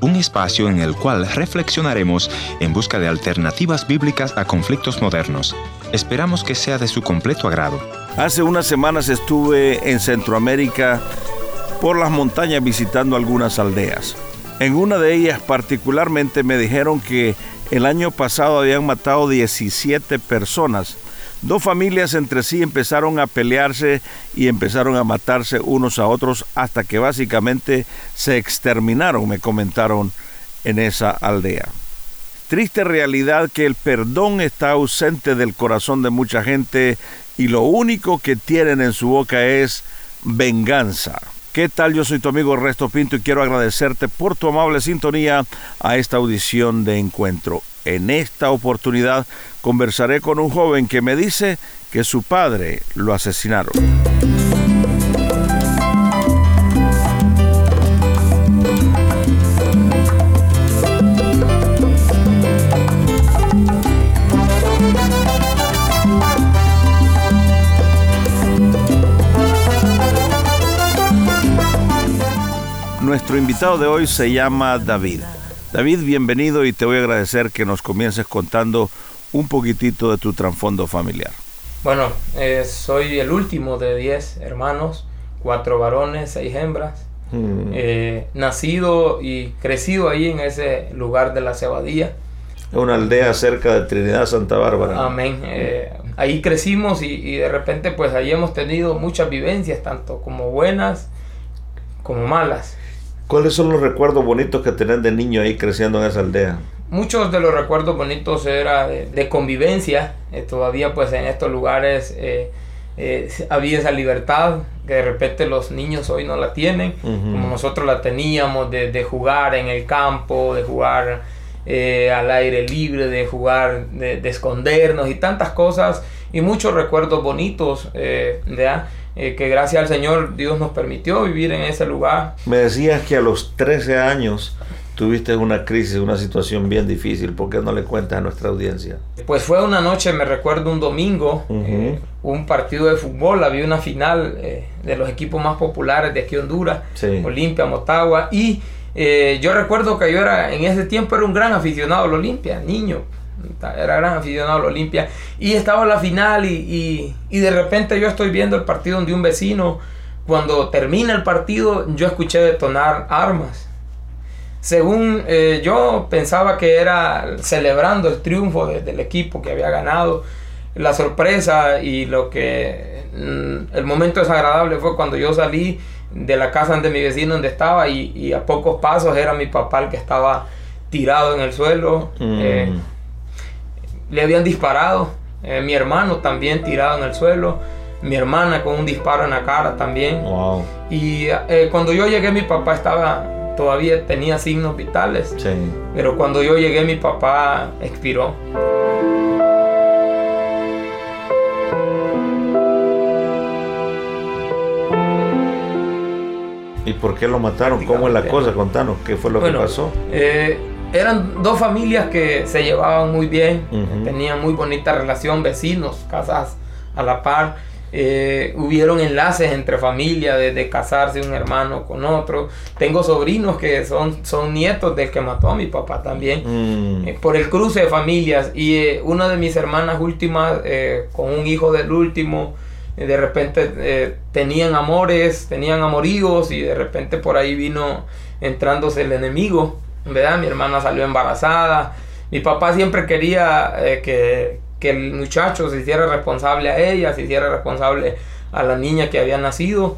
Un espacio en el cual reflexionaremos en busca de alternativas bíblicas a conflictos modernos. Esperamos que sea de su completo agrado. Hace unas semanas estuve en Centroamérica por las montañas visitando algunas aldeas. En una de ellas particularmente me dijeron que el año pasado habían matado 17 personas Dos familias entre sí empezaron a pelearse y empezaron a matarse unos a otros hasta que básicamente se exterminaron, me comentaron en esa aldea. Triste realidad que el perdón está ausente del corazón de mucha gente y lo único que tienen en su boca es venganza. ¿Qué tal? Yo soy tu amigo Resto Pinto y quiero agradecerte por tu amable sintonía a esta audición de encuentro. En esta oportunidad conversaré con un joven que me dice que su padre lo asesinaron. Nuestro invitado de hoy se llama David. David, bienvenido y te voy a agradecer que nos comiences contando un poquitito de tu trasfondo familiar. Bueno, eh, soy el último de 10 hermanos, cuatro varones, seis hembras. Mm. Eh, nacido y crecido ahí en ese lugar de la Cebadía. Una aldea cerca de Trinidad Santa Bárbara. Amén. Eh, ahí crecimos y, y, de repente pues ahí hemos tenido muchas vivencias, tanto como buenas como malas. ¿Cuáles son los recuerdos bonitos que tenés de niño ahí creciendo en esa aldea? Muchos de los recuerdos bonitos era de, convivencia. Eh, todavía pues en estos lugares eh, eh, había esa libertad que de repente los niños hoy no la tienen, como nosotros la teníamos, de, jugar en el campo, de jugar al aire libre, de jugar, de, escondernos y tantas cosas y muchos recuerdos bonitos. ¿verdad? Eh, que gracias al Señor Dios nos permitió vivir en ese lugar. Me decías que a los 13 años tuviste una crisis, una situación bien difícil. ¿Por qué no le cuentas a nuestra audiencia? Pues fue una noche, me recuerdo un domingo, eh, un partido de fútbol, había una final eh, de los equipos más populares de aquí Honduras, Olimpia, Motagua, y yo recuerdo que yo era, en ese tiempo era un gran aficionado al Olimpia, niño, era gran aficionado a la Olimpia. Y estaba en la final y, de repente yo estoy viendo el partido de un vecino. Cuando termina el partido yo escuché detonar armas. Según eh, yo pensaba que era celebrando el triunfo del equipo que había ganado. La sorpresa y lo que mm, el momento desagradable fue cuando yo salí de la casa de mi vecino donde estaba y, a pocos pasos era mi papá el que estaba tirado en el suelo. Mm. Eh, le habían disparado. Eh, mi hermano también tirado en el suelo. Mi hermana con un disparo en la cara también. Y eh, cuando yo llegué, mi papá estaba todavía tenía signos vitales. Pero cuando yo llegué, mi papá expiró. ¿Y por qué lo mataron? ¿Cómo es la cosa? Contanos, ¿qué fue lo que pasó? Eh, eran dos familias que se llevaban muy bien, tenían muy bonita relación, vecinos, casas a la par. Eh, hubieron enlaces entre familias de, casarse un hermano con otro. Tengo sobrinos que son, son nietos del que mató a mi papá también, mm. eh, por el cruce de familias. Y eh, una de mis hermanas últimas, con un hijo del último, de repente tenían amores, tenían amoríos y de repente por ahí vino entrándose el enemigo. ¿Verdad? Mi hermana salió embarazada. Mi papá siempre quería eh, que, el muchacho se hiciera responsable a ella, se hiciera responsable a la niña que había nacido.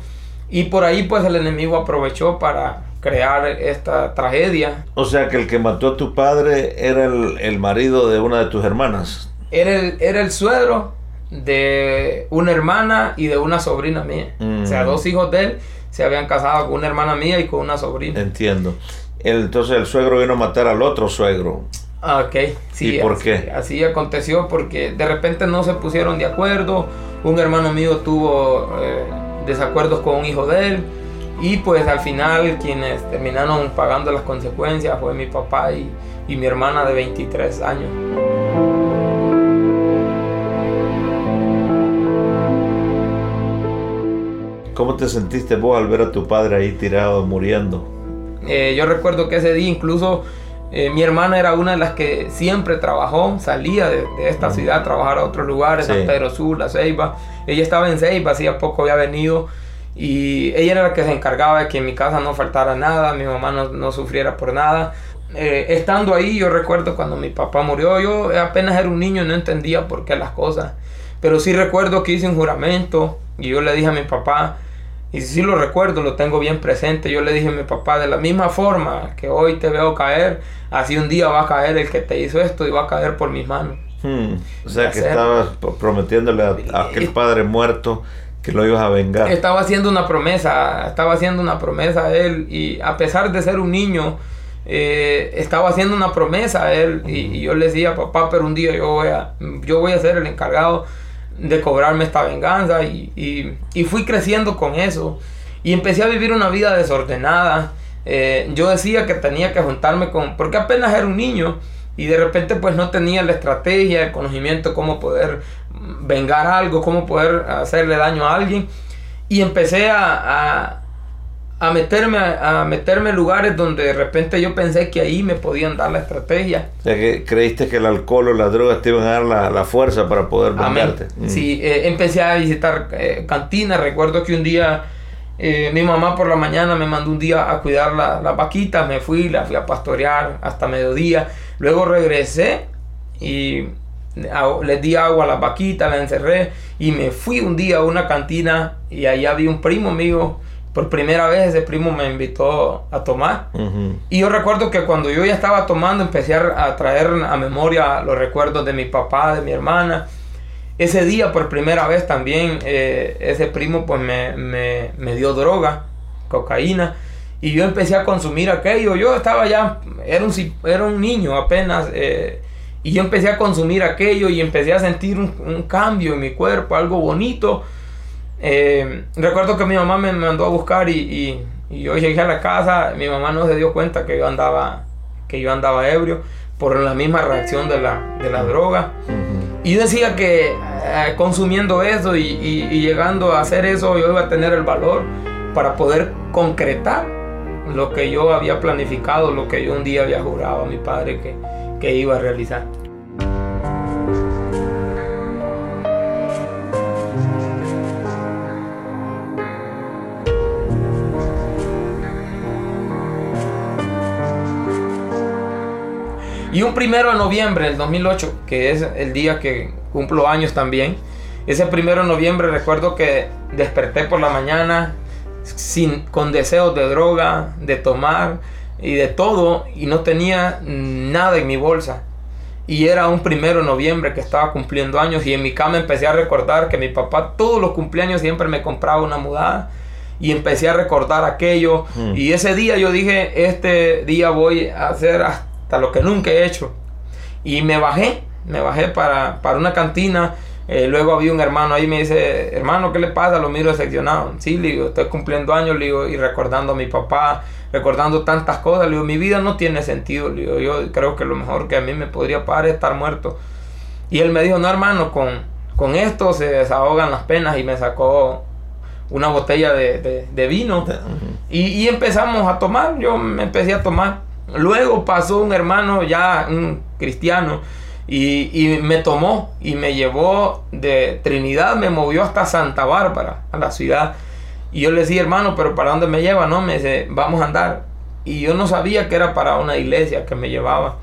Y por ahí pues el enemigo aprovechó para crear esta tragedia. O sea que el que mató a tu padre era el, marido de una de tus hermanas. Era el, era el suegro de una hermana y de una sobrina mía. O sea, mm. dos hijos de él se habían casado con una hermana mía y con una sobrina. Entiendo entonces el suegro vino a matar al otro suegro. Ah, ok, sí. ¿Y por así, qué? Así aconteció porque de repente no se pusieron de acuerdo. Un hermano mío tuvo eh, desacuerdos con un hijo de él. Y pues al final quienes terminaron pagando las consecuencias fue mi papá y, y mi hermana de 23 años. ¿Cómo te sentiste vos al ver a tu padre ahí tirado, muriendo? Eh, yo recuerdo que ese día incluso eh, mi hermana era una de las que siempre trabajó, salía de, esta ciudad a trabajar a otros lugares, San Pedro Sur, La Ceiba. Ella estaba en Ceiba, hacía poco había venido y ella era la que se encargaba de que en mi casa no faltara nada, mi mamá no, no sufriera por nada. Eh, estando ahí, yo recuerdo cuando mi papá murió, yo apenas era un niño y no entendía por qué las cosas. Pero sí recuerdo que hice un juramento y yo le dije a mi papá, y sí lo recuerdo, lo tengo bien presente, yo le dije a mi papá, de la misma forma que hoy te veo caer, así un día va a caer el que te hizo esto y va a caer por mis manos. Hmm. O sea que estabas prometiéndole a aquel padre muerto que lo ibas a vengar. Estaba haciendo una promesa, estaba haciendo una promesa a él y a pesar de ser un niño, eh, estaba haciendo una promesa a él y, yo le decía, papá, pero un día yo voy a, yo voy a ser el encargado de cobrarme esta venganza y, y, fui creciendo con eso y empecé a vivir una vida desordenada. Eh, yo decía que tenía que juntarme con, porque apenas era un niño y de repente pues no tenía la estrategia, el conocimiento, cómo poder vengar algo, cómo poder hacerle daño a alguien. Y empecé a, meterme, a, meterme en lugares donde de repente yo pensé que ahí me podían dar la estrategia. O sea, que creíste que el alcohol o las drogas te iban a dar la, fuerza para poder vengarte. Mm. Sí, eh, empecé a visitar eh, cantinas. Recuerdo que un día eh, mi mamá por la mañana me mandó un día a cuidar las la vaquitas. Me fui, la fui a pastorear hasta mediodía. Luego regresé y les di agua a las vaquitas, las encerré y me fui un día a una cantina y ahí había un primo mío. Por primera vez ese primo me invitó a tomar. Y yo recuerdo que cuando yo ya estaba tomando empecé a traer a memoria los recuerdos de mi papá, de mi hermana. Ese día por primera vez también eh, ese primo pues me, me, me, dio droga, cocaína. Y yo empecé a consumir aquello. Yo estaba ya, era un, era un niño apenas. Eh, y yo empecé a consumir aquello y empecé a sentir un, cambio en mi cuerpo, algo bonito. Eh, recuerdo que mi mamá me mandó a buscar y, y, yo llegué a la casa, mi mamá no se dio cuenta que yo andaba, que yo andaba ebrio por la misma reacción de la, de la droga. Y yo decía que eh, consumiendo eso y, y, llegando a hacer eso, yo iba a tener el valor para poder concretar lo que yo había planificado, lo que yo un día había jurado a mi padre que, que iba a realizar. Y un primero de noviembre del 2008, que es el día que cumplo años también, ese primero de noviembre recuerdo que desperté por la mañana sin, con deseos de droga, de tomar, y de todo y no tenía nada en mi bolsa. Y era un primero de noviembre que estaba cumpliendo años y en mi cama empecé a recordar que mi papá todos los cumpleaños siempre me compraba una mudada y empecé a recordar aquello mm. y ese día yo dije, este día voy a hacer hasta lo que nunca he hecho. Y me bajé, me bajé para, para una cantina eh, luego había un hermano ahí me dice, hermano, ¿qué le pasa? Lo miro decepcionado. Sí, le digo, estoy cumpliendo años, le digo, y recordando a mi papá, recordando tantas cosas. Le digo, mi vida no tiene sentido. Le digo, yo creo que lo mejor que a mí me podría parar es estar muerto. Y él me dijo, no, hermano, con, con esto se desahogan las penas y me sacó una botella de, de, vino. Y, y, empezamos a tomar, yo me empecé a tomar. Luego pasó un hermano ya, un cristiano, y, me tomó y me llevó de Trinidad, me movió hasta Santa Bárbara, a la ciudad. Y yo le decía, hermano, pero ¿para dónde me lleva? No, me dice, vamos a andar. Y yo no sabía que era para una iglesia que me llevaba.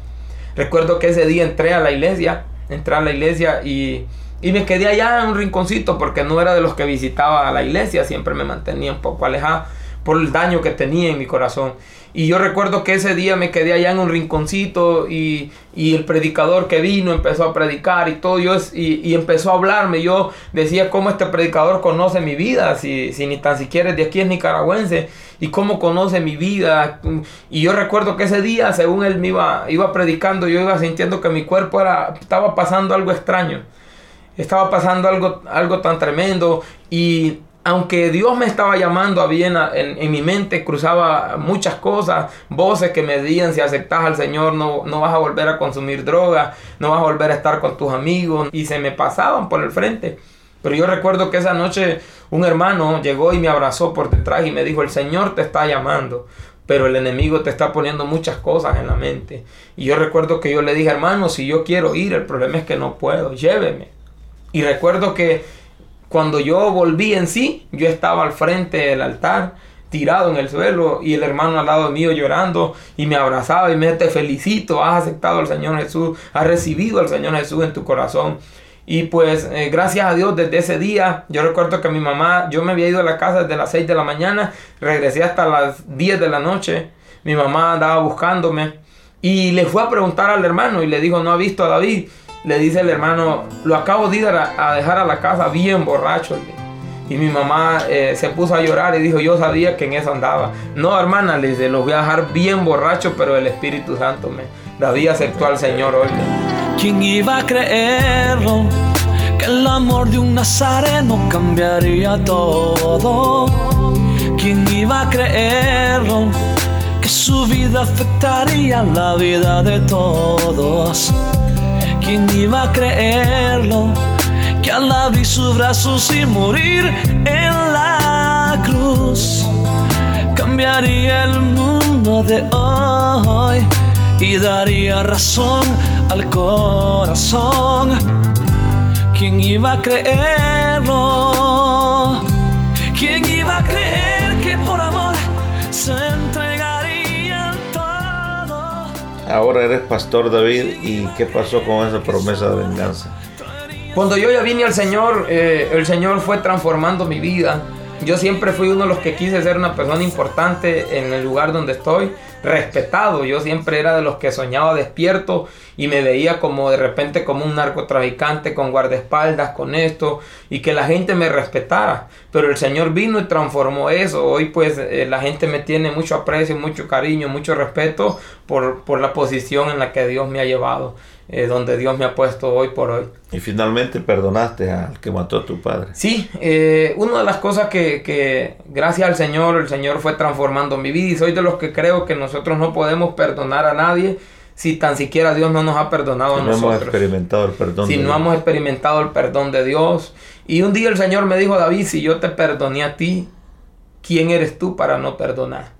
Recuerdo que ese día entré a la iglesia, entré a la iglesia y, y me quedé allá en un rinconcito porque no era de los que visitaba a la iglesia, siempre me mantenía un poco alejado por el daño que tenía en mi corazón. Y yo recuerdo que ese día me quedé allá en un rinconcito y, el predicador que vino empezó a predicar y todo, yo, y, empezó a hablarme. Yo decía cómo este predicador conoce mi vida, si, si ni tan siquiera es de aquí es nicaragüense, y cómo conoce mi vida. Y yo recuerdo que ese día, según él me iba, iba predicando, yo iba sintiendo que mi cuerpo era, estaba pasando algo extraño. Estaba pasando algo, algo tan tremendo y aunque Dios me estaba llamando, había en, en, mi mente cruzaba muchas cosas, voces que me decían si aceptas al Señor no, no vas a volver a consumir droga, no vas a volver a estar con tus amigos y se me pasaban por el frente. Pero yo recuerdo que esa noche un hermano llegó y me abrazó por detrás y me dijo, el Señor te está llamando. pero el enemigo te está poniendo muchas cosas en la mente. Y yo recuerdo que yo le dije, hermano, si yo quiero ir, el problema es que no puedo, lléveme. Y recuerdo que cuando yo volví en sí, yo estaba al frente del altar, tirado en el suelo, y el hermano al lado mío llorando, y me abrazaba y me te felicito, has aceptado al Señor Jesús, has recibido al Señor Jesús en tu corazón. Y pues eh, gracias a Dios desde ese día, yo recuerdo que mi mamá, yo me había ido a la casa desde las 6 de la mañana, regresé hasta las 10 de la noche, mi mamá andaba buscándome y le fue a preguntar al hermano y le dijo, no ha visto a David. Le dice el hermano, lo acabo de ir a, dejar a la casa bien borracho. Y mi mamá eh, se puso a llorar y dijo, yo sabía que en eso andaba. No, hermana, le dice, lo voy a dejar bien borracho, pero el Espíritu Santo me... David aceptó al Señor hoy. ¿Quién iba a creerlo? Que el amor de un nazareno cambiaría todo. ¿Quién iba a creerlo? Que su vida afectaría la vida de todos. ¿Quién iba a creerlo? Que al abrir sus brazos y morir en la cruz cambiaría el mundo de hoy y daría razón al corazón. ¿Quién iba a creerlo? ¿Quién iba a creer que por amor se Ahora eres pastor David y ¿qué pasó con esa promesa de venganza? Cuando yo ya vine al Señor, eh, el Señor fue transformando mi vida. Yo siempre fui uno de los que quise ser una persona importante en el lugar donde estoy respetado. Yo siempre era de los que soñaba despierto y me veía como de repente como un narcotraficante con guardaespaldas, con esto y que la gente me respetara. Pero el Señor vino y transformó eso. Hoy pues eh, la gente me tiene mucho aprecio, mucho cariño, mucho respeto por, por la posición en la que Dios me ha llevado. Eh, donde Dios me ha puesto hoy por hoy. Y finalmente perdonaste al que mató a tu padre. Sí, eh, una de las cosas que, que, gracias al Señor, el Señor fue transformando mi vida y soy de los que creo que nosotros no podemos perdonar a nadie si tan siquiera Dios no nos ha perdonado a nosotros. No hemos experimentado el perdón. Si no hemos experimentado el perdón de Dios. Y un día el Señor me dijo, David, si yo te perdoné a ti, ¿quién eres tú para no perdonar?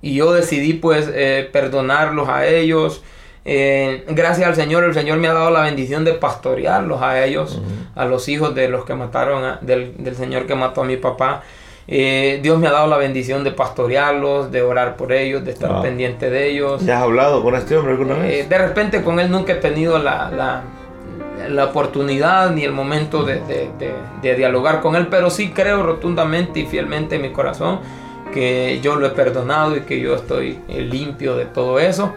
Y yo decidí pues eh, perdonarlos a ellos eh, gracias al Señor, el Señor me ha dado la bendición de pastorearlos a ellos, a los hijos de los que mataron, del, Señor que mató a mi papá. Eh, Dios me ha dado la bendición de pastorearlos, de orar por ellos, de estar pendiente de ellos. ¿Ya has hablado con este hombre alguna vez? Eh, de repente con él nunca he tenido la, la, oportunidad ni el momento de, de dialogar con él, pero sí creo rotundamente y fielmente en mi corazón que yo lo he perdonado y que yo estoy limpio de todo eso.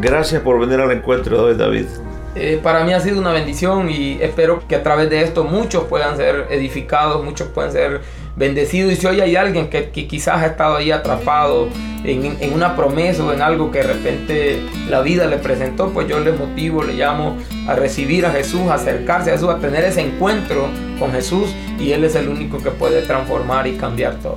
Gracias por venir al encuentro hoy, David. Eh, para mí ha sido una bendición y espero que a través de esto muchos puedan ser edificados, muchos puedan ser bendecidos. Y si hoy hay alguien que, quizás ha estado ahí atrapado en, en, una promesa o en algo que de repente la vida le presentó, pues yo le motivo, le llamo a recibir a Jesús, a acercarse a Jesús, a tener ese encuentro con Jesús y Él es el único que puede transformar y cambiar todo.